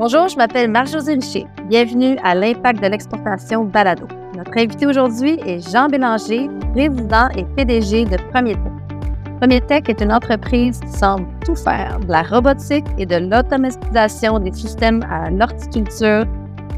Bonjour, je m'appelle Marc-Josée Richer. Bienvenue à l'Impact de l'exportation Balado. Notre invité aujourd'hui est Jean Bélanger, président et PDG de Premier Tech. Premier Tech est une entreprise qui semble tout faire, de la robotique et de l'automatisation des systèmes à l'horticulture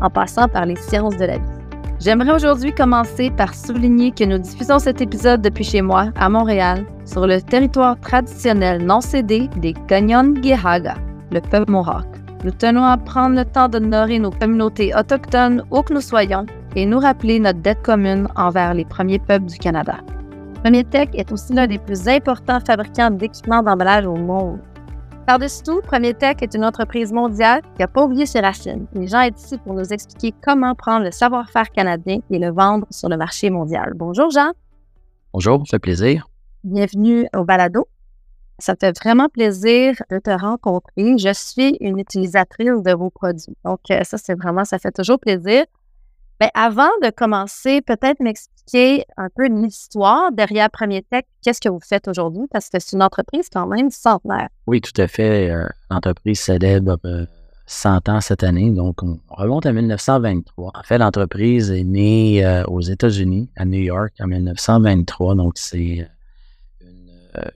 en passant par les sciences de la vie. J'aimerais aujourd'hui commencer par souligner que nous diffusons cet épisode depuis chez moi, à Montréal, sur le territoire traditionnel non cédé des Ganyan-Gihaga, le peuple mohawk. Nous tenons à prendre le temps d'honorer nos communautés autochtones où que nous soyons et nous rappeler notre dette commune envers les premiers peuples du Canada. Premier Tech est aussi l'un des plus importants fabricants d'équipements d'emballage au monde. Par-dessus tout, Premier Tech est une entreprise mondiale qui n'a pas oublié ses racines. Les gens est ici pour nous expliquer comment prendre le savoir-faire canadien et le vendre sur le marché mondial. Bonjour Jean. Bonjour, ça fait plaisir. Bienvenue au balado. Ça fait vraiment plaisir de te rencontrer. Je suis une utilisatrice de vos produits. Donc, euh, ça, c'est vraiment, ça fait toujours plaisir. Mais avant de commencer, peut-être m'expliquer un peu l'histoire derrière Premier Tech. Qu'est-ce que vous faites aujourd'hui? Parce que c'est une entreprise quand même centenaire. Oui, tout à fait. Euh, l'entreprise célèbre 100 ans cette année. Donc, on remonte à 1923. En fait, l'entreprise est née euh, aux États-Unis, à New York, en 1923. Donc, c'est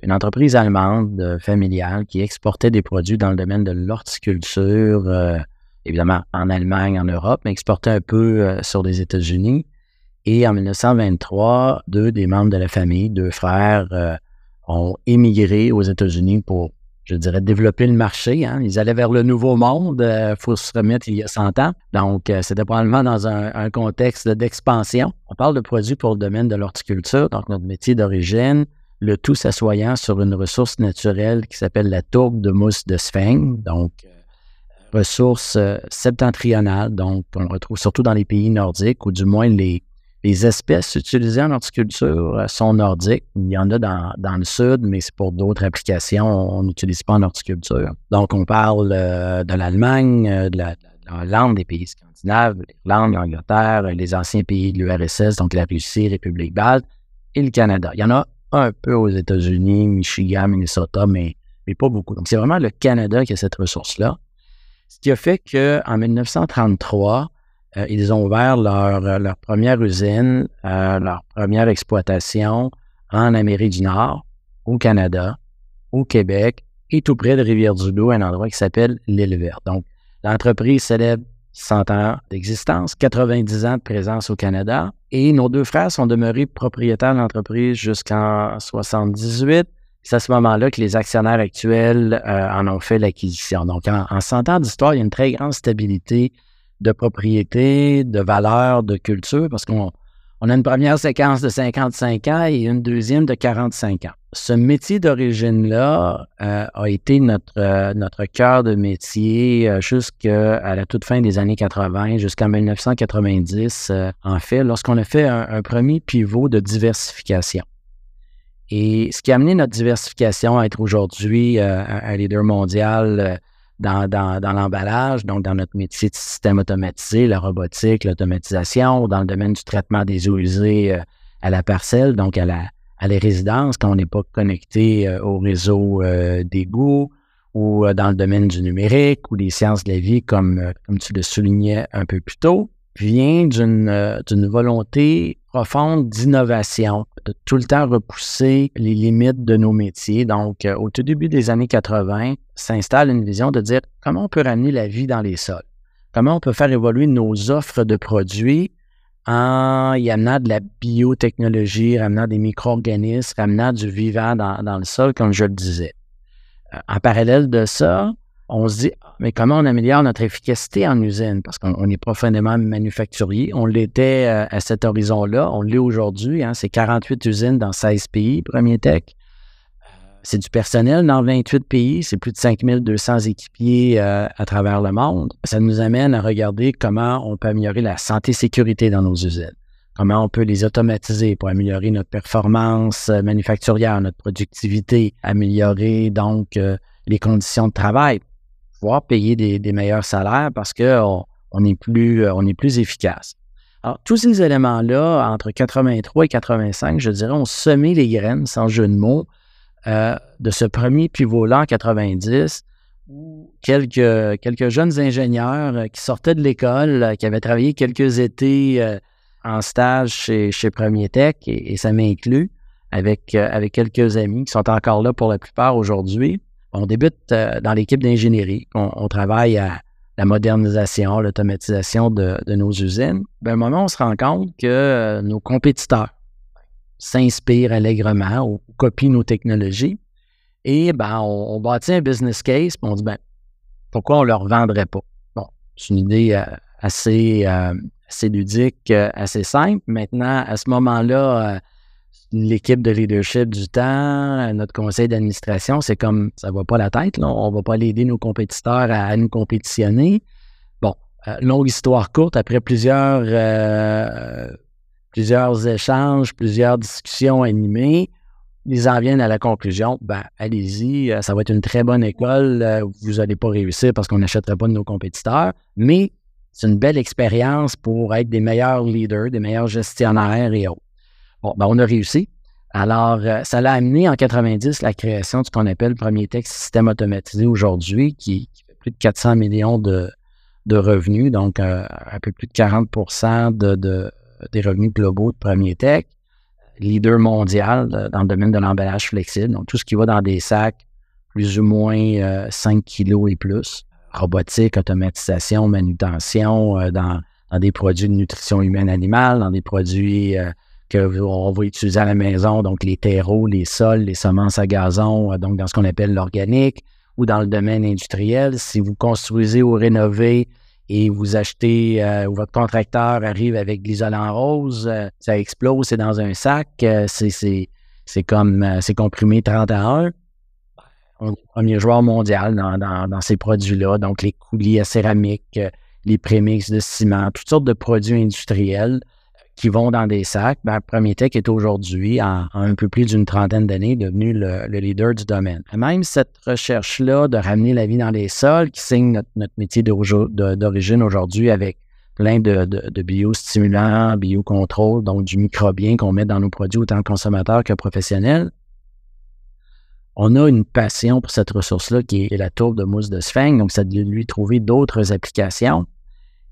une entreprise allemande euh, familiale qui exportait des produits dans le domaine de l'horticulture, euh, évidemment en Allemagne, en Europe, mais exportait un peu sur les États-Unis. Et en 1923, deux des membres de la famille, deux frères, ont émigré aux États-Unis pour, je dirais, développer le marché. Hein. Ils allaient vers le nouveau monde. Il faut se remettre il y a 100 ans. Donc, c'était probablement dans un contexte d'expansion. On parle de produits pour le domaine de l'horticulture, donc notre métier d'origine le tout s'assoyant sur une ressource naturelle qui s'appelle la tourbe de mousse de Spheng, donc euh, ressource euh, septentrionale, donc on retrouve surtout dans les pays nordiques, ou du moins les, espèces utilisées en horticulture euh, sont nordiques. Il y en a dans, le sud, mais c'est pour d'autres applications, on n'utilise pas en horticulture. Donc on parle de l'Allemagne, de la, Hollande, des pays scandinaves, l'Irlande, l'Angleterre, les anciens pays de l'URSS, donc la Russie, République balte, et le Canada. Il y en a un peu aux États-Unis, Michigan, Minnesota, mais, mais pas beaucoup. Donc, c'est vraiment le Canada qui a cette ressource-là. Ce qui a fait qu'en 1933, euh, ils ont ouvert leur, euh, première usine, euh, leur première exploitation en Amérique du Nord, au Canada, au Québec et tout près de Rivière-du-Loup, un endroit qui s'appelle l'île Verte. Donc, l'entreprise célèbre 100 ans d'existence, 90 ans de présence au Canada. Et nos deux frères sont demeurés propriétaires de l'entreprise jusqu'en 78. C'est à ce moment-là que les actionnaires actuels euh, en ont fait l'acquisition. Donc, en, en 100 ans d'histoire, il y a une très grande stabilité de propriété, de valeur, de culture, parce qu'on on a une première séquence de 55 ans et une deuxième de 45 ans. Ce métier d'origine-là euh, a été notre, euh, notre cœur de métier euh, jusqu'à la toute fin des années 80, jusqu'en 1990, en fait, lorsqu'on a fait un, premier pivot de diversification. Et ce qui a amené notre diversification à être aujourd'hui un leader mondial dans, l'emballage, donc dans notre métier de système automatisé, la robotique, l'automatisation, dans le domaine du traitement des eaux usées à la parcelle, donc à, la, à les résidences, quand on n'est pas connecté euh, au réseau euh, ou dans le domaine du numérique ou des sciences de la vie, comme, comme tu le soulignais un peu plus tôt vient d'une volonté profonde d'innovation, de tout le temps repousser les limites de nos métiers. Donc, euh, au tout début des années 80, s'installe une vision de dire comment on peut ramener la vie dans les sols, comment on peut faire évoluer nos offres de produits en y amenant de la biotechnologie, ramenant des micro-organismes, ramenant du vivant dans, dans, le sol, comme je le disais. Euh, en parallèle de ça, on se dit, mais comment on améliore notre efficacité en usine? Parce qu'on est profondément manufacturier. On l'était euh, à cet horizon-là. On l'est aujourd'hui. Hein. C'est 48 usines dans 16 pays, Premier Tech. C'est du personnel dans 28 pays. C'est plus de 5200 équipiers euh, à travers le monde. Ça nous amène à regarder comment on peut améliorer la santé-sécurité dans nos usines. Comment on peut les automatiser pour améliorer notre performance euh, manufacturière, notre productivité, améliorer donc les conditions de travail pouvoir payer des, meilleurs salaires parce qu'on on est, plus, euh, est plus efficace. Alors, tous ces éléments-là, entre 83 et 85, je dirais, ont semé les graines, sans jeu de mots, euh, de ce premier pivot-là en 90, quelques, quelques jeunes ingénieurs qui sortaient de l'école, qui avaient travaillé quelques étés en stage chez, Premier Tech, et, ça m'inclut, avec, avec quelques amis qui sont encore là pour la plupart aujourd'hui. On débute dans l'équipe d'ingénierie. On, travaille à la modernisation, l'automatisation de, nos usines. À un moment, on se rend compte que nos compétiteurs s'inspirent allègrement ou copient nos technologies. Et ben, on, bâtit un business case, puis on dit ben, pourquoi on ne leur vendrait pas? Bon, c'est une idée euh, assez, euh, assez ludique, euh, assez simple. Maintenant, à ce moment-là, l'équipe de leadership du temps, notre conseil d'administration, c'est comme ça ne va pas la tête. On ne va pas aller aider nos compétiteurs à, nous compétitionner. Bon, longue histoire courte, après plusieurs plusieurs échanges, plusieurs discussions animées, ils en viennent à la conclusion, ben, allez-y, euh, ça va être une très bonne école, euh, vous n'allez pas réussir parce qu'on n'achèterait pas de nos compétiteurs, mais c'est une belle expérience pour être des meilleurs leaders, des meilleurs gestionnaires et autres. Bon, ben, on a réussi. Alors, euh, ça l'a amené en 90 la création de ce qu'on appelle le premier texte système automatisé aujourd'hui, qui, fait plus de 400 millions de, revenus, donc un peu plus de 40% de, des revenus globaux de Premier Tech, leader mondial euh, dans le domaine de l'emballage flexible, donc tout ce qui va dans des sacs plus ou moins 5 euh, kilos et plus, robotique, automatisation, manutention, euh, dans, des produits de nutrition humaine animale, dans des produits qu'on va utiliser à la maison, donc les terreaux, les sols, les semences à gazon, donc dans ce qu'on appelle l'organique, ou dans le domaine industriel. Si vous construisez ou rénovez et vous achetez, euh, ou votre contracteur arrive avec de l'isolant rose, euh, ça explose, c'est dans un sac, euh, c'est comme, c'est comprimé 30 à 1. On est premier joueur mondial dans, ces produits-là, donc les coulis à céramique, les prémix de ciment, toutes sortes de produits industriels qui vont dans des sacs, ben, Tech est aujourd'hui, en, un peu plus d'une trentaine d'années, devenu le, leader du domaine. même cette recherche-là de ramener la vie dans les sols, qui signe notre, métier d'origine aujourd'hui avec plein de, de, biostimulants, biocontrôle, donc du microbien qu'on met dans nos produits autant consommateurs que professionnels. On a une passion pour cette ressource-là qui est la tourbe de mousse de sphinx, donc ça de lui trouver d'autres applications.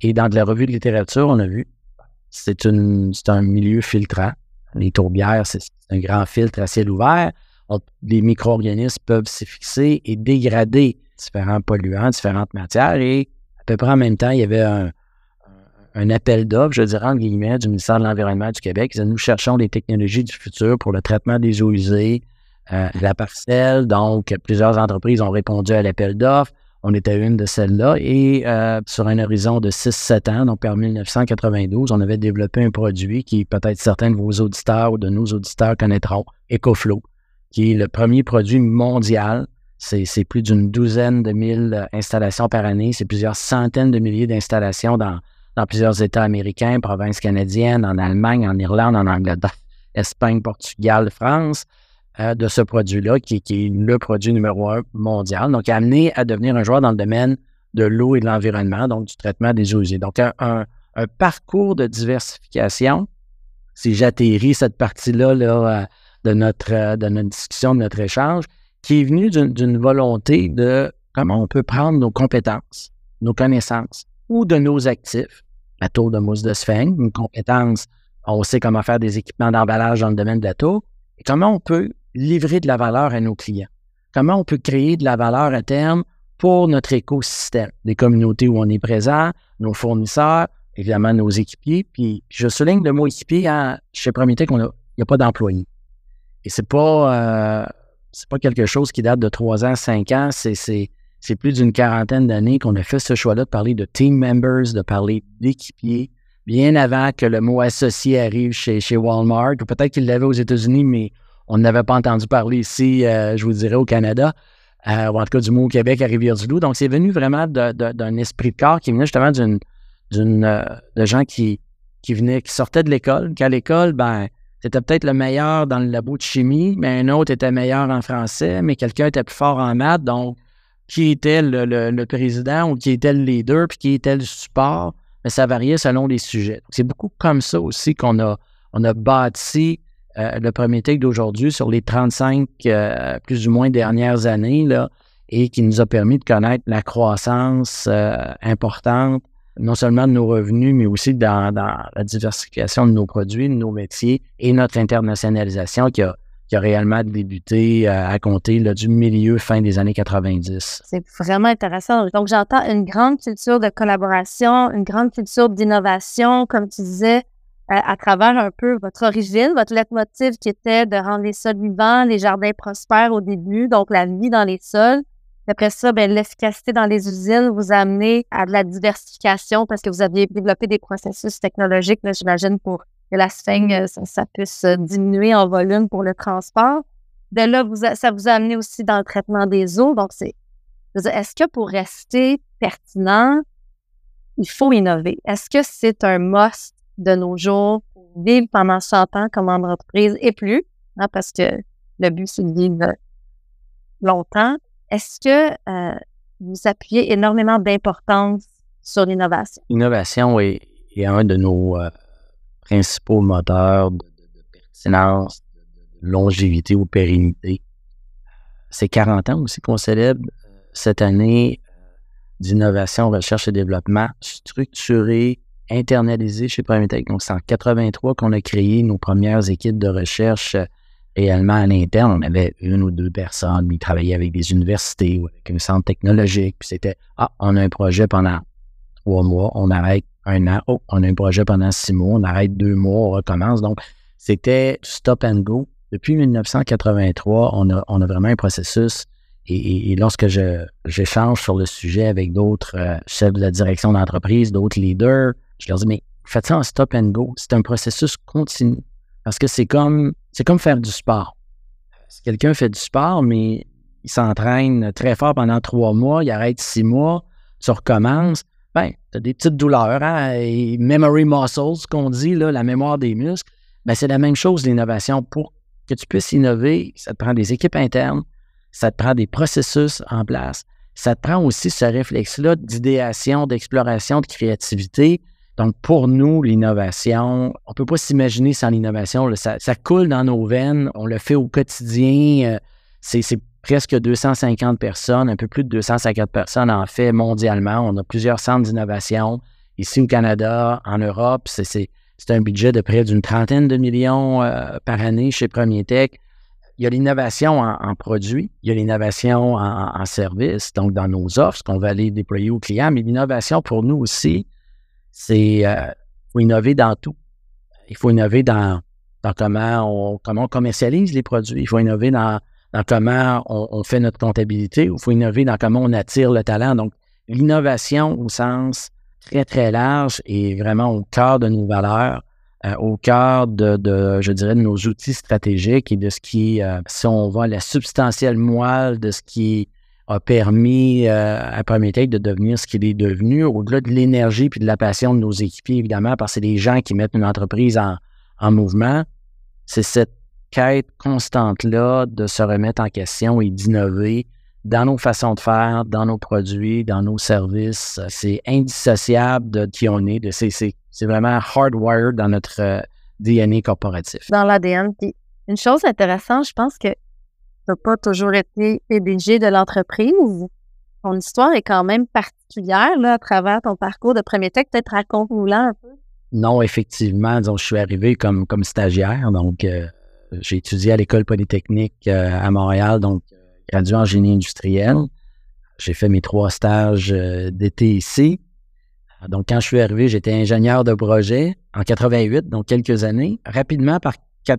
Et dans de la revue de littérature, on a vu c'est un milieu filtrant. Les tourbières, c'est un grand filtre à ciel ouvert. Les micro-organismes peuvent s'y fixer et dégrader différents polluants, différentes matières. Et à peu près en même temps, il y avait un, appel d'offres, je dirais, entre guillemets, du ministère de l'Environnement du Québec. Nous cherchons des technologies du futur pour le traitement des eaux usées, euh, la parcelle. Donc, plusieurs entreprises ont répondu à l'appel d'offres. On était une de celles-là. Et euh, sur un horizon de 6-7 ans, donc par 1992, on avait développé un produit qui peut-être certains de vos auditeurs ou de nos auditeurs connaîtront, EcoFlow, qui est le premier produit mondial. C'est plus d'une douzaine de mille euh, installations par année. C'est plusieurs centaines de milliers d'installations dans, dans plusieurs États américains, provinces canadiennes, en Allemagne, en Irlande, en Angleterre, Espagne, Portugal, France. Euh, de ce produit-là, qui, est le produit numéro un mondial. Donc, amené à devenir un joueur dans le domaine de l'eau et de l'environnement, donc du traitement des eaux usées. Donc, un, parcours de diversification. Si j'atterris cette partie-là là, euh, de, notre, euh, de notre discussion, de notre échange, qui est venu d'une volonté de comment on peut prendre nos compétences, nos connaissances ou de nos actifs, la tour de mousse de sphinx, une compétence, on sait comment faire des équipements d'emballage dans le domaine de la tour, et comment on peut livrer de la valeur à nos clients? Comment on peut créer de la valeur à terme pour notre écosystème, les communautés où on est présent, nos fournisseurs, évidemment nos équipiers. Puis, je souligne le mot équipier hein, chez a, il n'y a pas d'employés. Et c'est pas, euh, pas quelque chose qui date de trois ans, cinq ans. C'est plus d'une quarantaine d'années qu'on a fait ce choix-là de parler de team members, de parler d'équipiers, bien avant que le mot associé arrive chez, chez Walmart, ou peut-être qu'il l'avait aux États-Unis, mais on n'avait pas entendu parler ici, euh, je vous dirais, au Canada, euh, ou en tout cas du mot au Québec à Rivière-du-Loup. Donc, c'est venu vraiment d'un esprit de corps qui venait justement d'une, euh, de gens qui, qui qui sortaient de l'école, qu'à l'école, ben, c'était peut-être le meilleur dans le labo de chimie, mais un autre était meilleur en français, mais quelqu'un était plus fort en maths. Donc, qui était le, président ou qui était le leader, puis qui était le support, mais ça variait selon les sujets. C'est beaucoup comme ça aussi qu'on a, on a bâti euh, le premier take d'aujourd'hui sur les 35 euh, plus ou moins dernières années. Là, et qui nous a permis de connaître la croissance euh, importante, non seulement de nos revenus, mais aussi dans, la diversification de nos produits, de nos métiers et notre internationalisation qui a, qui a réellement débuté euh, à compter du milieu, fin des années 90. C'est vraiment intéressant. Donc, j'entends une grande culture de collaboration, une grande culture d'innovation, comme tu disais, à travers un peu votre origine, votre leitmotiv qui était de rendre les sols vivants, les jardins prospères au début, donc la vie dans les sols. Après ça, ben, l'efficacité dans les usines vous a amené à de la diversification parce que vous aviez développé des processus technologiques, j'imagine, pour que la sphène, euh, ça, puisse euh, diminuer en volume pour le transport. De là, vous ça vous a amené aussi dans le traitement des eaux. Donc, c'est, est-ce que pour rester pertinent, il faut innover? Est-ce que c'est un must de nos jours vivre pendant 100 ans comme entreprise et plus? Hein, parce que le but, c'est de vivre longtemps. Est-ce que euh, vous appuyez énormément d'importance sur l'innovation? L'innovation est, un de nos euh, principaux moteurs de, pertinence, de, longévité ou pérennité. C'est 40 ans aussi qu'on célèbre euh, cette année d'innovation, recherche et développement structuré, internalisé chez Tech. Donc, c'est en 83 qu'on a créé nos premières équipes de recherche réellement à l'interne, on avait une ou deux personnes, qui travaillaient avec des universités ou avec un centre technologique. Puis c'était Ah, on a un projet pendant trois mois, on arrête un an. Oh, on a un projet pendant six mois, on arrête deux mois, on recommence. Donc, c'était stop and go. Depuis 1983, on a, on a vraiment un processus. Et, lorsque j'échange sur le sujet avec d'autres euh, chefs de la direction d'entreprise, d'autres leaders, je leur dis, mais faites ça en stop and go. C'est un processus continu. Parce que c'est comme, c'est comme faire du sport. Si quelqu'un fait du sport, mais il s'entraîne très fort pendant trois mois, il arrête six mois, tu recommences, ben, tu as des petites douleurs, hein, memory muscles, qu'on dit, là, la mémoire des muscles. Ben, c'est la même chose, l'innovation. Pour que tu puisses innover, ça te prend des équipes internes, ça te prend des processus en place, ça te prend aussi ce réflexe-là d'idéation, d'exploration, de créativité, donc, pour nous, l'innovation, on ne peut pas s'imaginer sans l'innovation. Ça, coule dans nos veines, on le fait au quotidien. Euh, c'est presque 250 personnes, un peu plus de 250 personnes en fait mondialement. On a plusieurs centres d'innovation ici au Canada, en Europe. C'est un budget de près d'une trentaine de millions euh, par année chez Premier Tech. Il y a l'innovation en, produits, il y a l'innovation en, en services, donc dans nos offres, ce qu'on va aller déployer aux clients, mais l'innovation pour nous aussi, c'est euh, faut innover dans tout. Il faut innover dans, comment, on, comment on commercialise les produits. Il faut innover dans, comment on, fait notre comptabilité. Il faut innover dans comment on attire le talent. Donc, l'innovation au sens très, très large est vraiment au cœur de nos valeurs, euh, au cœur de, je dirais, de nos outils stratégiques et de ce qui, euh, si on va à la substantielle moelle de ce qui a permis euh, à Prométhée de devenir ce qu'il est devenu, au-delà de l'énergie puis de la passion de nos équipiers, évidemment, parce que c'est des gens qui mettent une entreprise en, mouvement. C'est cette quête constante-là de se remettre en question et d'innover dans nos façons de faire, dans nos produits, dans nos services. C'est indissociable de qui on est. C'est vraiment hardwired dans notre euh, DNA corporatif. Dans l'ADN. une chose intéressante, je pense que n'as pas toujours été PDG de l'entreprise. Ton histoire est quand même particulière là, à travers ton parcours de premier texte. Peut-être raconte-nous un peu. Non, effectivement. Donc, je suis arrivé comme, comme stagiaire. Donc, euh, j'ai étudié à l'École polytechnique euh, à Montréal, donc euh, gradué en génie industriel. J'ai fait mes trois stages d'été ici. Donc, quand je suis arrivé, j'étais ingénieur de projet en 88, donc quelques années. Rapidement, par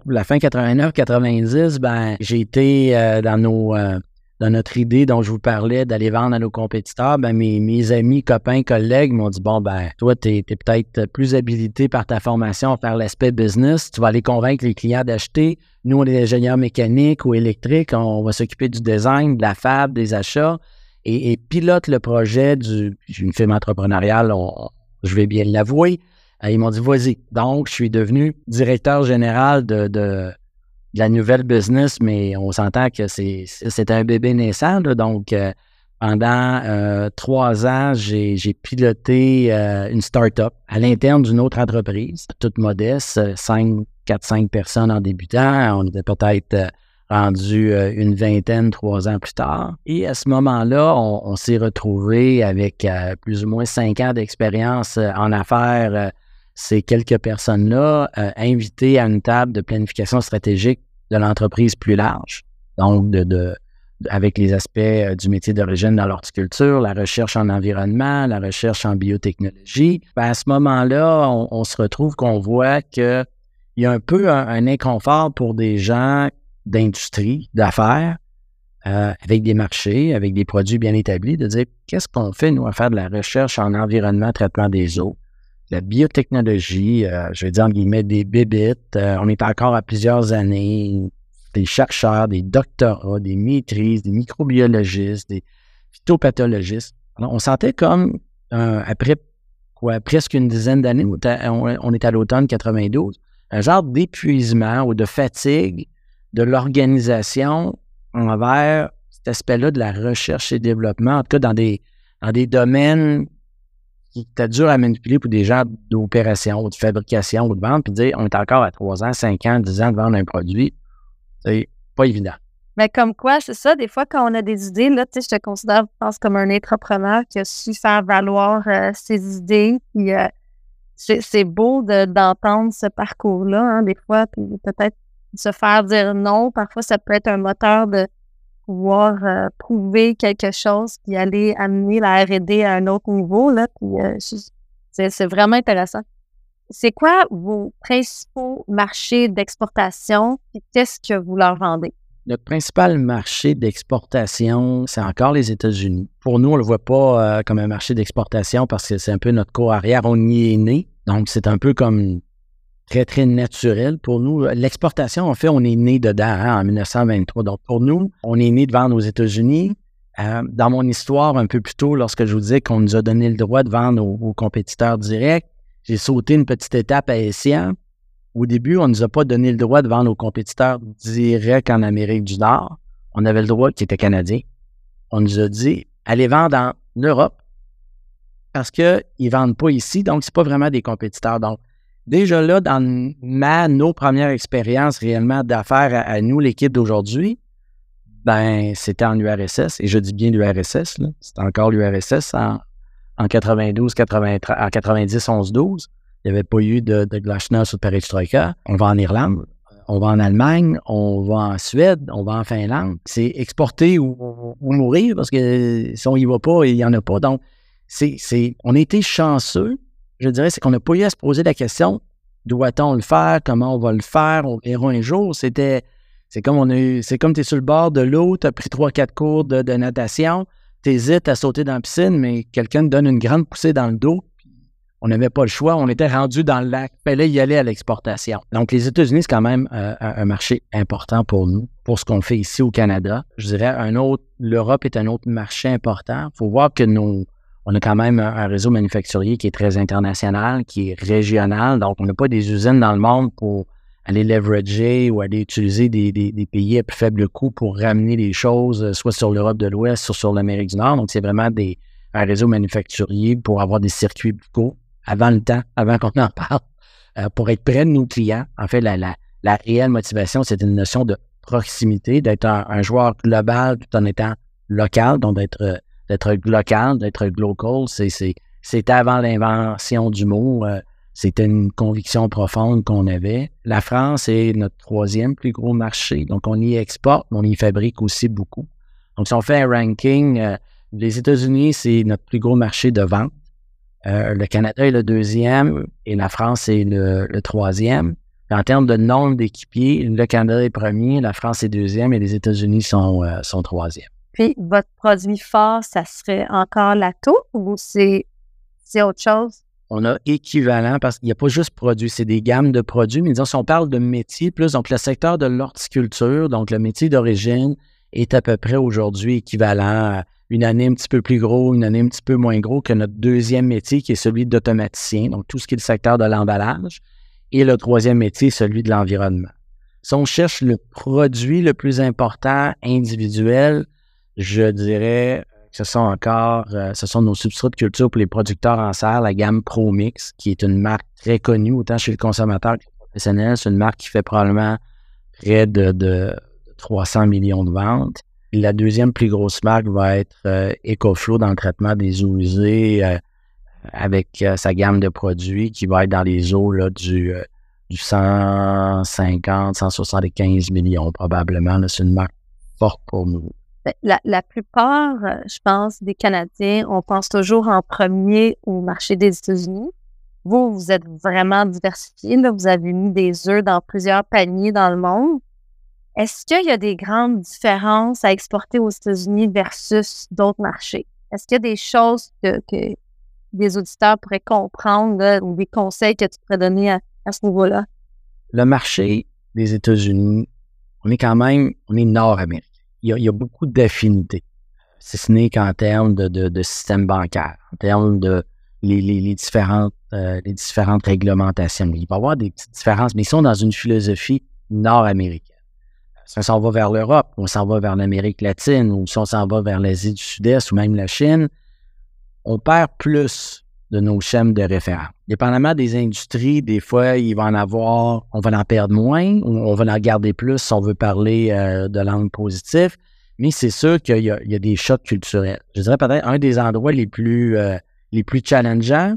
la fin 89-90, ben, j'ai été euh, dans nos euh, dans notre idée dont je vous parlais d'aller vendre à nos compétiteurs, ben, mes, amis, copains, collègues m'ont dit Bon, ben, toi, tu es, peut-être plus habilité par ta formation à faire l'aspect business. Tu vas aller convaincre les clients d'acheter. Nous, on est ingénieurs mécaniques ou électriques. On va s'occuper du design, de la fab, des achats et, pilote le projet du. une firme entrepreneuriale, je vais bien l'avouer. Euh, ils m'ont dit, vas-y. Donc, je suis devenu directeur général de, la nouvelle business, mais on s'entend que c'est un bébé naissant. donc, euh, pendant euh, trois ans, j'ai piloté une start-up à l'interne d'une autre entreprise, toute modeste, 5, 4, 5 personnes en débutant. On était peut-être rendu une vingtaine, trois ans plus tard. Et à ce moment-là, on, s'est retrouvé avec plus ou moins cinq ans d'expérience en affaires. Ces quelques personnes-là invitées à une table de planification stratégique de l'entreprise plus large. Donc, avec les aspects du métier d'origine dans l'horticulture, la recherche en environnement, la recherche en biotechnologie. Ben, à ce moment-là, on, se retrouve qu'on voit qu'il y a un peu un, inconfort pour des gens d'industrie, d'affaires, euh, avec des marchés, avec des produits bien établis, de dire qu'est-ce qu'on fait, nous, à faire de la recherche en environnement, traitement des eaux, la biotechnologie, euh, je vais dire en guillemets des bébites. Euh, on est encore à plusieurs années, des chercheurs, des doctorats, des maîtrises, des microbiologistes, des phytopathologistes. on sentait comme, après quoi, presque une dizaine d'années, on, on est à l'automne 92, un genre d'épuisement ou de fatigue de l'organisation envers cet aspect-là de la recherche et développement, en tout cas dans des, dans des domaines qui étaient durs à manipuler pour des gens d'opération ou de fabrication ou de vente, puis dire on est encore à 3 ans, 5 ans, 10 ans de vendre un produit, c'est pas évident. Mais comme quoi, c'est ça, des fois, quand on a des idées, là, tu sais, je te considère, je pense, comme un entrepreneur qui a su faire valoir euh, ses idées. Puis, euh, c'est beau d'entendre ce parcours-là, hein, des fois, puis peut-être se faire dire non. Parfois, ça peut être un moteur de pouvoir euh, prouver quelque chose qui allait amener la R&D à un autre niveau. Là, euh, c'est vraiment intéressant. C'est quoi vos principaux marchés d'exportation et qu'est-ce que vous leur vendez? Notre principal marché d'exportation, c'est encore les États-Unis. Pour nous, on ne le voit pas euh, comme un marché d'exportation parce que c'est un peu notre cours arrière. On y est né. Donc, c'est un peu comme très, très naturel pour nous. L'exportation, en fait, on est né dedans hein, en 1923. Donc, pour nous, on est né de vendre aux États-Unis. Euh, dans mon histoire, un peu plus tôt, lorsque je vous disais qu'on nous a donné le droit de vendre aux, compétiteurs directs, j'ai sauté une petite étape à Essian. Au début, on ne nous a pas donné le droit de vendre aux compétiteurs directs en Amérique du Nord. On avait le droit qui était canadien. On nous a dit, allez vendre en Europe parce qu'ils ne vendent pas ici, donc ce pas vraiment des compétiteurs. Donc, déjà là, dans ma, nos premières expériences réellement d'affaires à, nous, l'équipe d'aujourd'hui, ben, c'était en URSS, et je dis bien l'URSS, c'était encore l'URSS en, en 92, 93, en 90, 11, 12. Il n'y avait pas eu de, de ou de Perestroika. On va en Irlande, on va en Allemagne, on va en Suède, on va en Finlande. C'est exporter ou, mourir parce que si on n'y va pas, il n'y en a pas. Donc, c'est, on a été chanceux je dirais, c'est qu'on n'a pas eu à se poser la question doit-on le faire, comment on va le faire, on verra un jour. C'était, c'est comme on a c'est comme tu es sur le bord de l'eau, tu as pris trois, quatre cours de, natation, tu hésites à sauter dans la piscine, mais quelqu'un te donne une grande poussée dans le dos. On n'avait pas le choix, on était rendu dans le lac, fallait y aller à l'exportation. Donc, les États-Unis, c'est quand même euh, un marché important pour nous, pour ce qu'on fait ici au Canada. Je dirais, un autre, l'Europe est un autre marché important. Il faut voir que nos, on a quand même un, réseau manufacturier qui est très international, qui est régional. Donc, on n'a pas des usines dans le monde pour aller leverager ou aller utiliser des, pays à plus faible coût pour ramener les choses, euh, soit sur l'Europe de l'Ouest, soit sur l'Amérique du Nord. Donc, c'est vraiment un réseau manufacturier pour avoir des circuits plus courts avant le temps, avant qu'on en parle, euh, pour être près de nos clients. En fait, la, réelle motivation, c'est une notion de proximité, d'être un, joueur global tout en étant local, donc d'être euh, d'être local, d'être global, c'est avant l'invention du mot. Euh, c'était une conviction profonde qu'on avait. La France est notre troisième plus gros marché. Donc, on y exporte, mais on y fabrique aussi beaucoup. Donc, si on fait un ranking, euh, les États-Unis, c'est notre plus gros marché de vente. Euh, le Canada est le deuxième et la France est le, troisième. En termes de nombre d'équipiers, le Canada est premier, la France est deuxième et les États-Unis sont, sont troisième. Puis votre produit fort, ça serait encore la tour ou c'est autre chose? On a équivalent parce qu'il n'y a pas juste produit, c'est des gammes de produits. Mais disons, si on parle de métier, plus donc le secteur de l'horticulture, donc le métier d'origine, est à peu près aujourd'hui équivalent à une année un petit peu plus gros, une année un petit peu moins gros que notre deuxième métier qui est celui d'automaticien, donc tout ce qui est le secteur de l'emballage, et le troisième métier, celui de l'environnement. Si on cherche le produit le plus important individuel, je dirais que ce sont encore, euh, ce sont nos substrats de culture pour les producteurs en serre, la gamme ProMix, qui est une marque très connue, autant chez le consommateur que le professionnel. C'est une marque qui fait probablement près de, 300 millions de ventes. La deuxième plus grosse marque va être euh, EcoFlow dans le traitement des eaux usées euh, avec sa gamme de produits qui va être dans les eaux là, du, du 150, 175 millions probablement. C'est une marque forte pour nous. Ben, la, plupart, je pense, des Canadiens, on pense toujours en premier au marché des États-Unis. Vous, vous êtes vraiment diversifié. Vous avez mis des œufs dans plusieurs paniers dans le monde. Est-ce qu'il y a des grandes différences à exporter aux États-Unis versus d'autres marchés? Est-ce qu'il y a des choses que, des auditeurs pourraient comprendre ou des conseils que tu pourrais donner à, ce niveau-là? Le marché des États-Unis, on est quand même, on est nord-américain. Il, y a beaucoup d'affinités, si ce n'est qu'en termes de, système bancaire, en termes de les différentes euh, les différentes réglementations. Il va y avoir des petites différences, mais ils sont dans une philosophie nord-américaine. Si on s'en va vers l'Europe, on s'en va vers l'Amérique latine, ou si on s'en va vers l'Asie du Sud-Est ou même la Chine, on perd plus de nos schèmes de référence. Dépendamment des industries, des fois, il va en avoir, on va en perdre moins, on va en garder plus si on veut parler euh, de langue positive, mais c'est sûr qu'il y, a des chocs culturels. Je dirais peut-être un des endroits les plus, euh, les plus challengeants,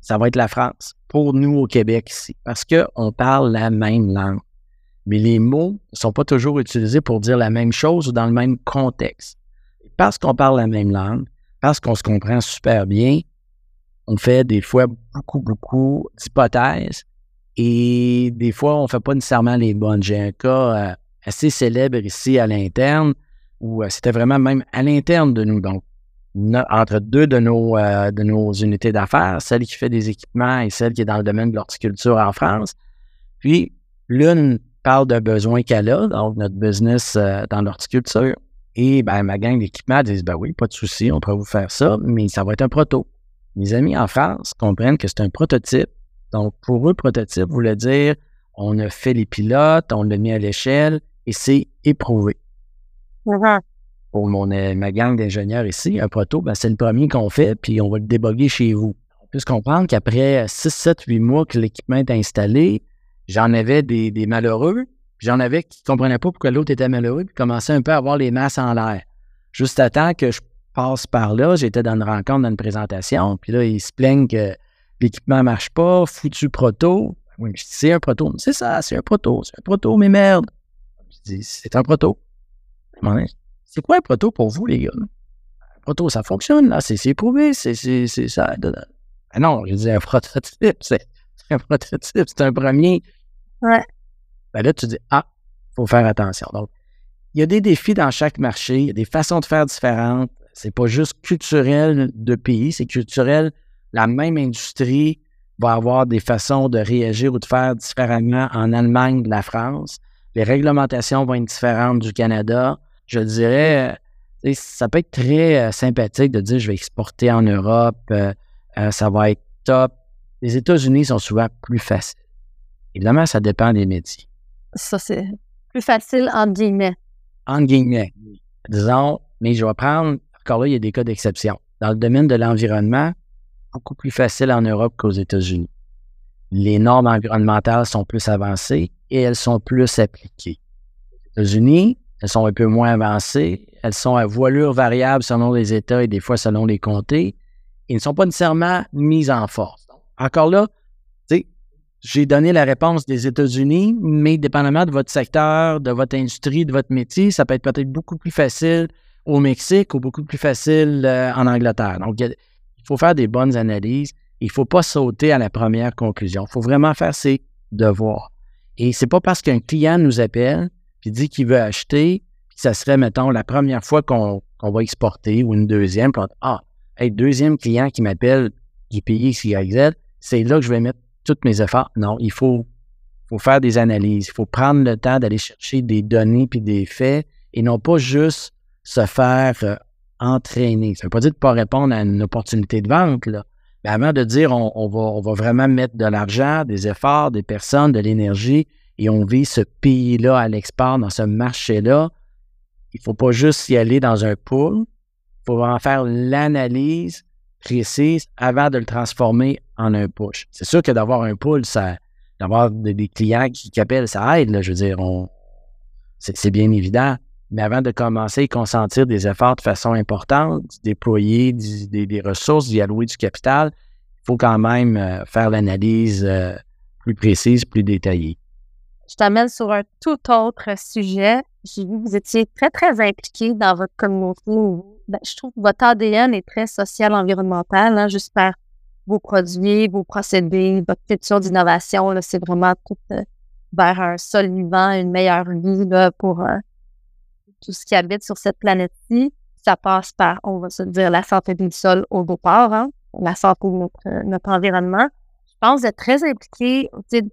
ça va être la France, pour nous au Québec ici, parce qu'on parle la même langue. Mais les mots ne sont pas toujours utilisés pour dire la même chose ou dans le même contexte. Parce qu'on parle la même langue, parce qu'on se comprend super bien, on fait des fois beaucoup, beaucoup d'hypothèses et des fois, on ne fait pas nécessairement les bonnes. J'ai un cas euh, assez célèbre ici à l'interne où euh, c'était vraiment même à l'interne de nous. Donc, entre deux de nos, euh, de nos unités d'affaires, celle qui fait des équipements et celle qui est dans le domaine de l'horticulture en France. Puis, l'une parle d'un besoin qu'elle a, donc notre business dans l'horticulture. Et ben, ma gang d'équipements disent ben oui, pas de souci, on peut vous faire ça, mais ça va être un proto. Mes amis en France comprennent que c'est un prototype. Donc, pour eux, prototype voulait dire on a fait les pilotes, on l'a mis à l'échelle et c'est éprouvé. Mm-hmm pour mon, euh, ma gang d'ingénieurs ici, un proto, ben, c'est le premier qu'on fait, puis on va le déboguer chez vous. On peut se comprendre qu'après 6, 7, 8 mois que l'équipement est installé, j'en avais des, malheureux, j'en avais qui ne comprenaient pas pourquoi l'autre était malheureux, puis commençaient un peu à avoir les masses en l'air. Juste à temps que je passe par là, j'étais dans une rencontre, dans une présentation, puis là, ils se plaignent que l'équipement ne marche pas, foutu proto. Oui, je dis, c'est un proto. C'est ça, c'est un proto, c'est un proto, mais merde. Je dis, c'est un proto. C'est quoi un proto pour vous, les gars? Un proto, ça fonctionne, là, c'est éprouvé, c'est ça. Ah non, je dis un prototype, c'est un prototype, c'est un premier. Ouais. Ben là, tu dis, ah, il faut faire attention. Donc, il y a des défis dans chaque marché, il y a des façons de faire différentes. C'est pas juste culturel de pays, c'est culturel. La même industrie va avoir des façons de réagir ou de faire différemment en Allemagne de la France. Les réglementations vont être différentes du Canada je dirais, euh, ça peut être très euh, sympathique de dire je vais exporter en Europe, euh, ça va être top. Les États-Unis sont souvent plus faciles. Évidemment, ça dépend des métiers. Ça, c'est plus facile en guillemets. En guillemets. Disons, mais je vais prendre, encore là, il y a des cas d'exception. Dans le domaine de l'environnement, beaucoup plus facile en Europe qu'aux États-Unis. Les normes environnementales sont plus avancées et elles sont plus appliquées. Aux États-Unis, elles sont un peu moins avancées. Elles sont à voilure variable selon les États et des fois selon les comtés. Ils ne sont pas nécessairement mises en force. Encore là, j'ai donné la réponse des États-Unis, mais dépendamment de votre secteur, de votre industrie, de votre métier, ça peut être peut-être beaucoup plus facile au Mexique ou beaucoup plus facile euh, en Angleterre. Donc, il faut faire des bonnes analyses. Il ne faut pas sauter à la première conclusion. Il faut vraiment faire ses devoirs. Et c'est pas parce qu'un client nous appelle puis dit qu'il veut acheter, puis ça serait, mettons, la première fois qu'on va exporter ou une deuxième, puis on, ah, hey, deuxième client qui m'appelle du pays XYZ, c'est là que je vais mettre tous mes efforts. Non, il faut, faut faire des analyses, il faut prendre le temps d'aller chercher des données puis des faits et non pas juste se faire euh, entraîner. Ça ne veut pas dire de ne pas répondre à une opportunité de vente, là. Mais avant de dire on, va, vraiment mettre de l'argent, des efforts, des personnes, de l'énergie et on vit ce pays-là à l'export, dans ce marché-là, il ne faut pas juste y aller dans un pool, il faut en faire l'analyse précise avant de le transformer en un push. C'est sûr que d'avoir un pool, ça, d'avoir des, clients qui, appellent, ça aide. je veux dire, c'est bien évident. Mais avant de commencer à consentir des efforts de façon importante, déployer des, ressources, d'y allouer du capital, il faut quand même euh, faire l'analyse euh, plus précise, plus détaillée. Je t'amène sur un tout autre sujet. J'ai vu que vous étiez très, très impliqué dans votre communauté. Ben, je trouve que votre ADN est très social, environnemental, hein, juste par vos produits, vos procédés, votre culture d'innovation. C'est vraiment tout euh, vers un sol vivant, une meilleure vie là, pour tout ce qui habite sur cette planète-ci. Ça passe par, on va se dire, la santé du sol au départ, hein, la santé de notre, notre environnement pense être très impliqué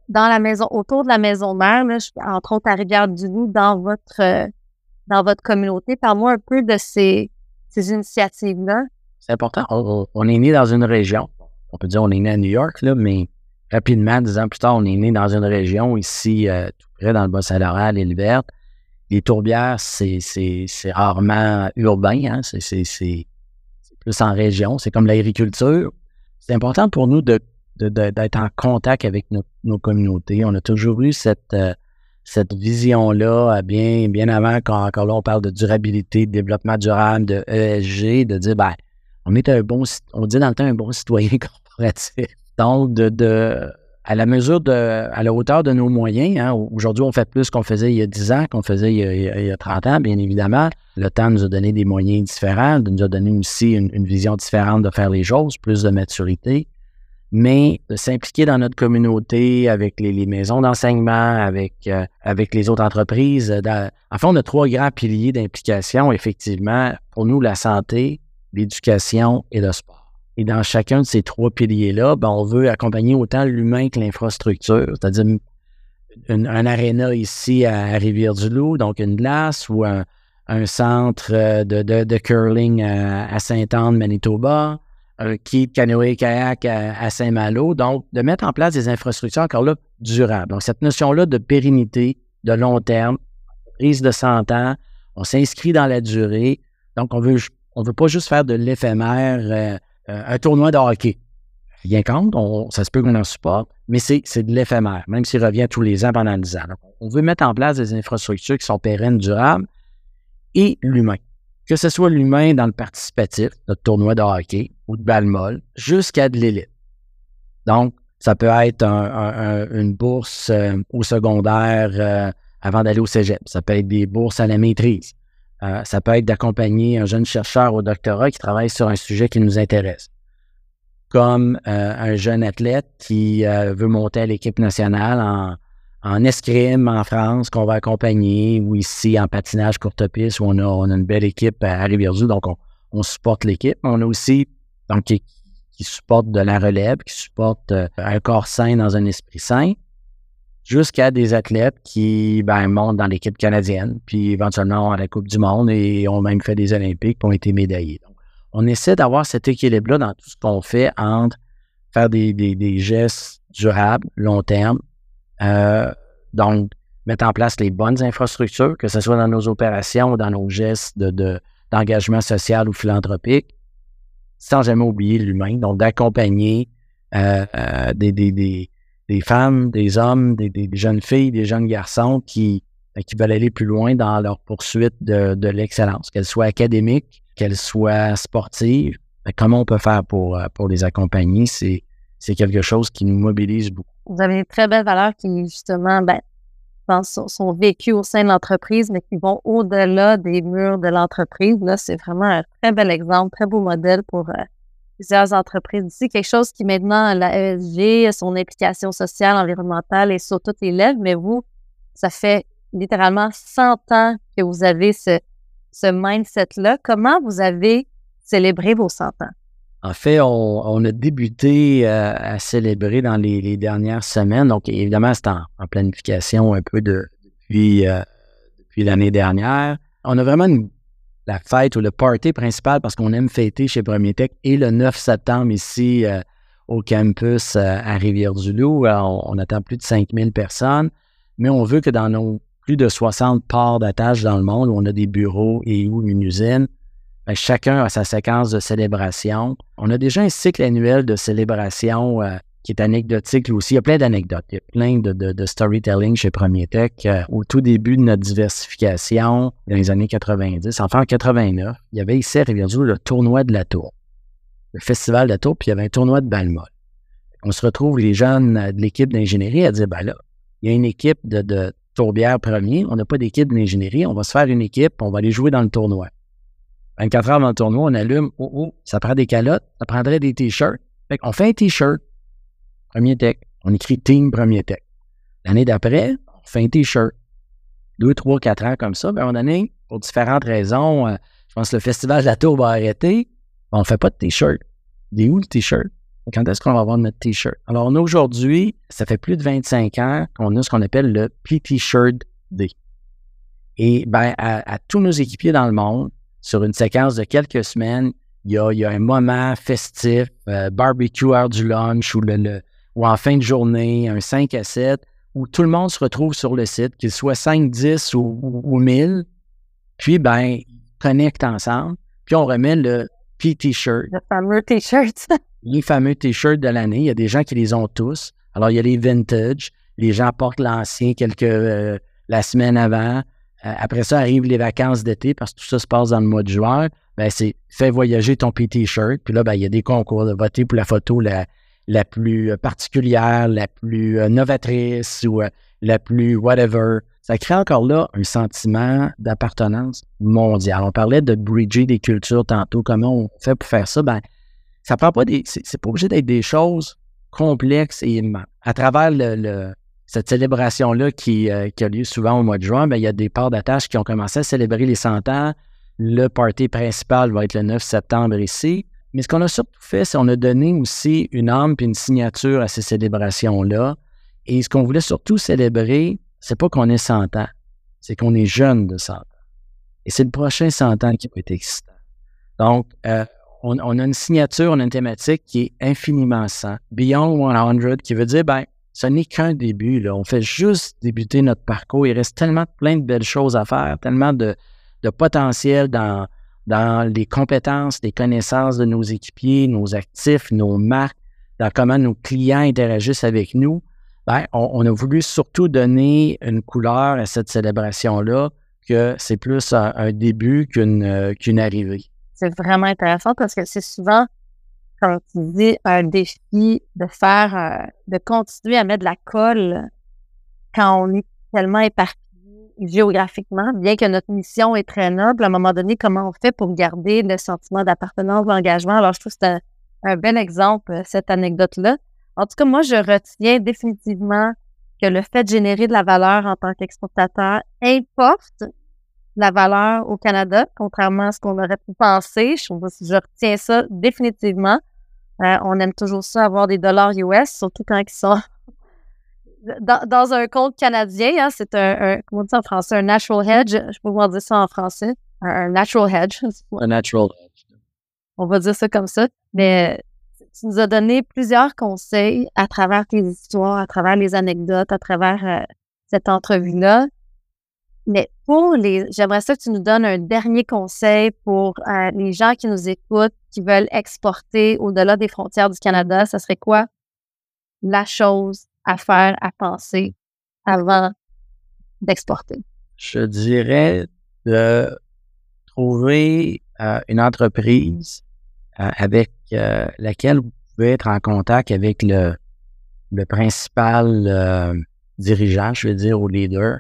dans la maison, autour de la maison mère, là, entre autres à Rivière-du-Loup, dans votre euh, dans votre communauté. Parle-moi un peu de ces, ces initiatives-là. C'est important. On, est né dans une région. On peut dire on est né à New York, là, mais rapidement, dix ans plus tard, on est né dans une région ici, euh, tout près dans le Bas-Saint-Laurent, l'île verte. Les tourbières, c'est rarement urbain, hein? c'est plus en région. C'est comme l'agriculture. C'est important pour nous d'être en contact avec nos, communautés. On a toujours eu cette, euh, cette vision-là, bien, bien avant, quand encore là, on parle de durabilité, de développement durable, de ESG, de dire, ben, on est un bon, on dit dans le temps un bon citoyen corporatif. Donc, de, à la mesure de, à la hauteur de nos moyens, hein, aujourd'hui, on fait plus qu'on faisait il y a 10 ans, qu'on faisait il y, a, 30 ans, bien évidemment. Le temps nous a donné des moyens différents, nous a donné aussi une, vision différente de faire les choses, plus de maturité mais de s'impliquer dans notre communauté avec les, maisons d'enseignement, avec, euh, avec les autres entreprises. Dans... En fait, on a trois grands piliers d'implication, effectivement. Pour nous, la santé, l'éducation et le sport. Et dans chacun de ces trois piliers-là, ben, on veut accompagner autant l'humain que l'infrastructure, c'est-à-dire un aréna ici à Rivière-du-Loup, donc une glace, ou un, centre euh, de, curling à, à Sainte-Anne, Manitoba, un kit canoë-kayak à, Saint-Malo. Donc, de mettre en place des infrastructures encore là durables. Donc, cette notion-là de pérennité, de long terme, prise de 100 ans, on s'inscrit dans la durée. Donc, on veut, on veut pas juste faire de l'éphémère, euh, euh, un tournoi de hockey. Rien compte, ça se peut qu'on en supporte, mais c'est de l'éphémère, même s'il revient tous les ans pendant 10 ans. on veut mettre en place des infrastructures qui sont pérennes, durables, et l'humain que ce soit l'humain dans le participatif, notre tournoi de hockey ou de balle molle, jusqu'à de l'élite. Donc, ça peut être une bourse euh, au secondaire euh, avant d'aller au cégep. Ça peut être des bourses à la maîtrise. Euh, ça peut être d'accompagner un jeune chercheur au doctorat qui travaille sur un sujet qui nous intéresse. Comme un jeune athlète qui veut monter à l'équipe nationale en, en escrime en France qu'on va accompagner, ou ici en patinage courte piste où on a, une belle équipe à Rivière-du, donc on, supporte l'équipe. On a aussi donc qui, supporte de la relève, qui supporte euh, un corps sain dans un esprit sain, jusqu'à des athlètes qui ben, montent dans l'équipe canadienne, puis éventuellement à la Coupe du Monde et ont même fait des Olympiques, puis ont été médaillés. Donc, on essaie d'avoir cet équilibre-là dans tout ce qu'on fait entre faire des, des gestes durables, long terme, euh, donc, mettre en place les bonnes infrastructures, que ce soit dans nos opérations ou dans nos gestes de, d'engagement social ou philanthropique, sans jamais oublier l'humain. Donc, d'accompagner euh, euh, des, des, des, des, femmes, des hommes, des, jeunes filles, des jeunes garçons qui, qui veulent aller plus loin dans leur poursuite de, de l'excellence, qu'elle soit académique, qu'elle soit sportive. Comment on peut faire pour, pour les accompagner? C'est, c'est quelque chose qui nous mobilise beaucoup. Vous avez une très belle valeur qui, justement, ben, sont, vécues au sein de l'entreprise, mais qui vont au-delà des murs de l'entreprise. Là, c'est vraiment un très bel exemple, très beau modèle pour euh, plusieurs entreprises ici. Quelque chose qui, maintenant, la ESG, son implication sociale, environnementale est sur toutes les lèvres, mais vous, ça fait littéralement 100 ans que vous avez ce, mindset-là. Comment vous avez célébré vos 100 ans? En fait, on, a débuté euh, à célébrer dans les, dernières semaines. Donc, évidemment, c'est en, planification un peu depuis, euh, depuis l'année dernière. On a vraiment la fête ou le party principal parce qu'on aime fêter chez Premier Tech et le 9 septembre ici euh, au campus à Rivière-du-Loup. On, attend plus de 5000 personnes, mais on veut que dans nos plus de 60 ports d'attache dans le monde où on a des bureaux et où une usine, ben, chacun a sa séquence de célébration. On a déjà un cycle annuel de célébration euh, qui est anecdotique aussi. Il y a plein d'anecdotes. Il y a plein de, storytelling chez Premier Tech. Euh, au tout début de notre diversification, dans les années 90, enfin en 89, il y avait ici à rivière le tournoi de la Tour, le festival de la Tour, puis il y avait un tournoi de Balmol. On se retrouve, les jeunes de l'équipe d'ingénierie, à dire, ben là, il y a une équipe de, de Tourbière premier, on n'a pas d'équipe d'ingénierie, on va se faire une équipe, on va aller jouer dans le tournoi. 24 heures avant le tournoi, on allume, oh, oh, ça prend des calottes, ça prendrait des t-shirts. Fait qu'on fait un t-shirt, premier tech. On écrit Team Premier Tech. L'année d'après, on fait un t-shirt. Deux, trois, quatre ans comme ça. Ben, on donné, pour différentes raisons, euh, je pense que le Festival de la Tour va arrêter. On ne fait pas de t-shirt. Il est où le t-shirt? Quand est-ce qu'on va avoir notre T-shirt? Alors, a aujourd'hui, ça fait plus de 25 ans qu'on a ce qu'on appelle le P-T-Shirt Day. Et ben, à, tous nos équipiers dans le monde, sur une séquence de quelques semaines, il y a, un moment festif, euh, barbecue heure du lunch ou, le, ou en fin de journée, un 5 à 7, où tout le monde se retrouve sur le site, qu'il soit 5, 10 ou, ou, 1000. Puis, ben, ils connectent ensemble. Puis, on remet le P-T-shirt. Le fameux T-shirt. les fameux T-shirts de l'année. Il y a des gens qui les ont tous. Alors, il y a les vintage. Les gens portent l'ancien quelques euh, la semaine avant. Euh, après ça, arrivent les vacances d'été parce que tout ça se passe dans le mois de juin. Ben, c'est fais voyager ton T-shirt. Puis là, ben, il y a des concours de voter pour la photo la, la plus euh, particulière, la plus novatrice ou la plus whatever. Ça crée encore là un sentiment d'appartenance mondiale. On parlait de bridger des cultures tantôt. Comment on fait pour faire ça? Ben, ça prend pas des. C'est pas obligé d'être des choses complexes et à travers cette célébration-là qui, euh, qui, a lieu souvent au mois de juin, bien, il y a des parts d'attache qui ont commencé à célébrer les 100 ans. Le party principal va être le 9 septembre ici. Mais ce qu'on a surtout fait, c'est qu'on a donné aussi une âme et une signature à ces célébrations-là. Et ce qu'on voulait surtout célébrer, c'est pas qu'on ait 100 ans, c'est qu'on est jeune de 100 ans. Et c'est le prochain 100 ans qui va être excitant. Donc, euh, on, a une signature, on a une thématique qui est infiniment 100, Beyond 100, qui veut dire, ben, ce n'est qu'un début. Là. On fait juste débuter notre parcours. Il reste tellement plein de belles choses à faire, tellement de, potentiel dans, dans les compétences, les connaissances de nos équipiers, nos actifs, nos marques, dans comment nos clients interagissent avec nous. Ben, on, a voulu surtout donner une couleur à cette célébration-là, que c'est plus un, début qu'une euh, qu'une arrivée c'est vraiment intéressant parce que c'est souvent, comme tu dis, un défi de faire, euh, de continuer à mettre de la colle quand on est tellement éparpillé géographiquement, bien que notre mission est très noble. À un moment donné, comment on fait pour garder le sentiment d'appartenance, d'engagement? Alors, je trouve que c'est un, bel exemple, euh, cette anecdote-là. En tout cas, moi, je retiens définitivement que le fait de générer de la valeur en tant qu'exportateur importe la valeur au Canada, contrairement à ce qu'on aurait pu penser. Je, je retiens ça définitivement. Euh, on aime toujours ça, avoir des dollars US, surtout quand ils sont dans, un compte canadien. Hein, c'est un, comment on dit en français, un natural hedge. Je peux vous dire ça en français. Un, natural hedge. Un natural hedge. On va dire ça comme ça. Mais tu nous as donné plusieurs conseils à travers tes histoires, à travers les anecdotes, à travers euh, cette entrevue-là. Mais pour les, j'aimerais ça que tu nous donnes un dernier conseil pour euh, les gens qui nous écoutent, qui veulent exporter au-delà des frontières du Canada. Ça serait quoi la chose à faire, à penser avant d'exporter? Je dirais de trouver euh, une entreprise euh, avec laquelle vous pouvez être en contact avec le, principal dirigeant, je veux dire, ou leader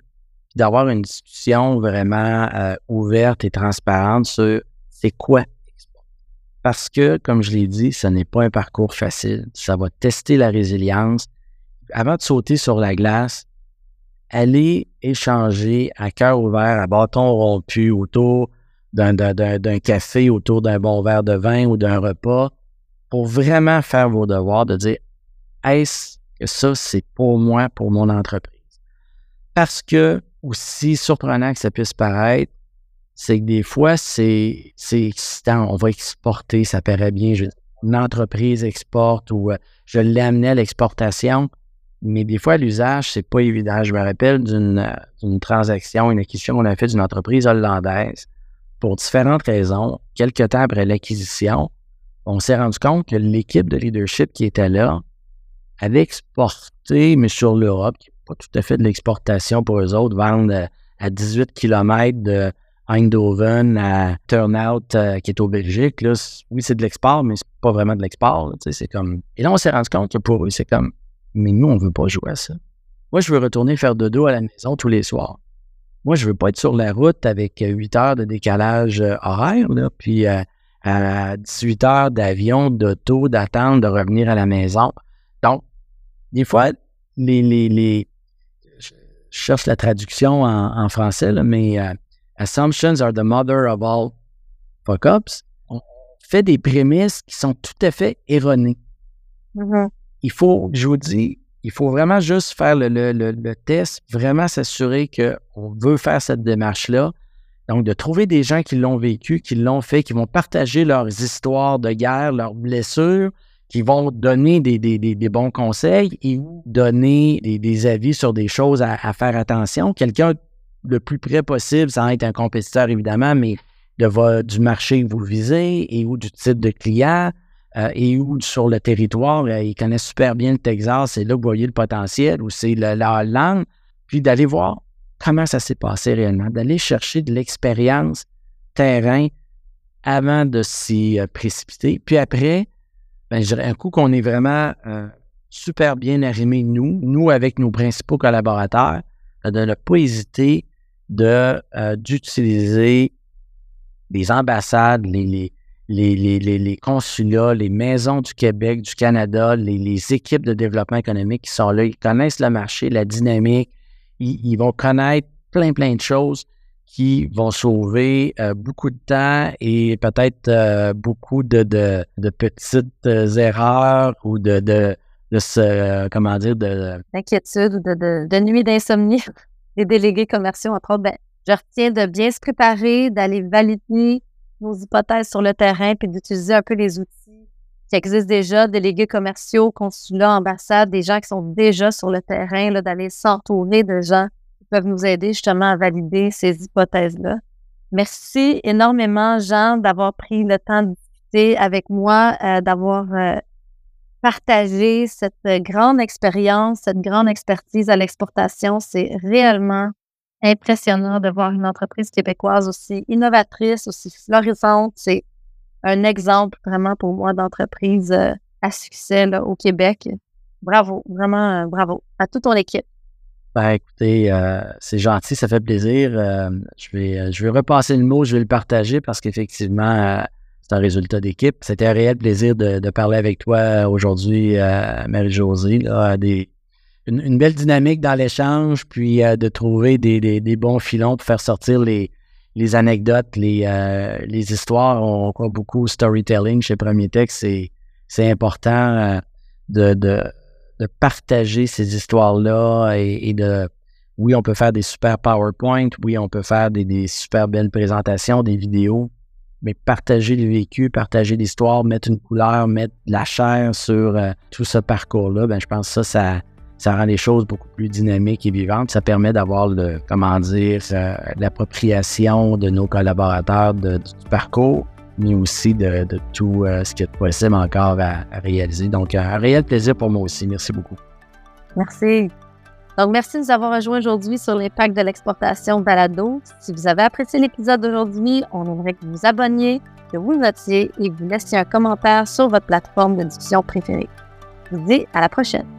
d'avoir une discussion vraiment euh, ouverte et transparente sur c'est quoi Parce que, comme je l'ai dit, ce n'est pas un parcours facile. Ça va tester la résilience. Avant de sauter sur la glace, aller échanger à cœur ouvert, à bâton rompu autour d'un café, autour d'un bon verre de vin ou d'un repas, pour vraiment faire vos devoirs, de dire est-ce que ça, c'est pour moi, pour mon entreprise? Parce que aussi surprenant que ça puisse paraître, c'est que des fois, c'est excitant. On va exporter, ça paraît bien. une entreprise exporte ou euh, je l'ai amené à l'exportation. Mais des fois, l'usage, c'est pas évident. Je me rappelle d'une euh, transaction, une acquisition qu'on a faite d'une entreprise hollandaise pour différentes raisons. Quelques temps après l'acquisition, on s'est rendu compte que l'équipe de leadership qui était là avait exporté, mais sur l'Europe, qui n'est pas tout à fait de l'exportation pour eux autres, vendre à 18 km de Eindhoven à Turnout, euh, qui est au Belgique. Là, oui, c'est de l'export, mais c'est pas vraiment de l'export. C'est comme... Et là, on s'est rendu compte que pour eux, c'est comme, mais nous, on veut pas jouer à ça. Moi, je veux retourner faire de dos à la maison tous les soirs. Moi, je veux pas être sur la route avec 8 heures de décalage euh, horaire, là, puis euh, à 18 heures d'avion, d'auto, d'attente, de revenir à la maison. Donc, des fois, les, je cherche la traduction en, français, là, mais euh, assumptions are the mother of all fuck-ups. On fait des prémices qui sont tout à fait erronées. Mm-hmm. Il faut, je vous dis, il faut vraiment juste faire le, le, test, vraiment s'assurer qu'on veut faire cette démarche-là. Donc, de trouver des gens qui l'ont vécu, qui l'ont fait, qui vont partager leurs histoires de guerre, leurs blessures, qui vont donner des, bons conseils et donner des, avis sur des choses à, faire attention. Quelqu'un le plus près possible, sans être un compétiteur évidemment, mais de, du marché que vous visez et ou du type de client euh, et où sur le territoire, euh, ils connaissent super bien le Texas, c'est là que vous voyez le potentiel, ou c'est la Hollande, puis d'aller voir comment ça s'est passé réellement, d'aller chercher de l'expérience terrain avant de s'y euh, précipiter. Puis après, ben, je dirais un coup qu'on est vraiment super bien arrimé, nous, nous avec nos principaux collaborateurs, de ne pas hésiter d'utiliser les ambassades, les, les, les, consulats, les maisons du Québec, du Canada, les, équipes de développement économique qui sont là, ils connaissent le marché, la dynamique, ils, vont connaître plein, plein de choses qui vont sauver euh, beaucoup de temps et peut-être euh, beaucoup de, de, de petites euh, erreurs ou de, de, de ce, comment dire, de... D'inquiétude ou de, de, de nuit d'insomnie des délégués commerciaux, entre autres. Ben, je retiens de bien se préparer, d'aller valider nos hypothèses sur le terrain, puis d'utiliser un peu les outils qui existent déjà, délégués commerciaux, consulats, ambassades, des gens qui sont déjà sur le terrain, d'aller s'entourer de gens qui peuvent nous aider justement à valider ces hypothèses-là. Merci énormément, Jean, d'avoir pris le temps de discuter avec moi, euh, d'avoir euh, partagé cette grande expérience, cette grande expertise à l'exportation. C'est réellement impressionnant de voir une entreprise québécoise aussi innovatrice, aussi florissante. C'est un exemple vraiment pour moi d'entreprise euh, à succès au Québec. Bravo, vraiment euh, bravo à toute ton équipe. Ben, écoutez, euh, c'est gentil, ça fait plaisir. je, vais, je vais repasser le mot, je vais le partager parce qu'effectivement, c'est un résultat d'équipe. C'était un réel plaisir de, parler avec toi aujourd'hui, Marie-Josée, des, une, belle dynamique dans l'échange, puis euh, de trouver des, bons filons pour faire sortir les, les anecdotes, les, euh, les histoires. On, croit beaucoup au storytelling chez Premier Texte. C'est important euh, de, de, partager ces histoires-là et, de. Oui, on peut faire des super PowerPoint, oui, on peut faire des, des super belles présentations, des vidéos, mais partager le vécu, partager l'histoire, mettre une couleur, mettre de la chair sur tout ce parcours-là, ben, je pense que ça, ça, ça rend les choses beaucoup plus dynamiques et vivantes. Ça permet d'avoir comment dire, euh, l'appropriation de nos collaborateurs du parcours, mais aussi de, tout euh, ce qui est possible encore à, réaliser. Donc, un réel plaisir pour moi aussi. Merci beaucoup. Merci. Donc, merci de nous avoir rejoints aujourd'hui sur l'impact de l'exportation balado. Si vous avez apprécié l'épisode d'aujourd'hui, on aimerait que vous vous abonniez, que vous notiez et que vous laissiez un commentaire sur votre plateforme de diffusion préférée. Je vous dis à la prochaine.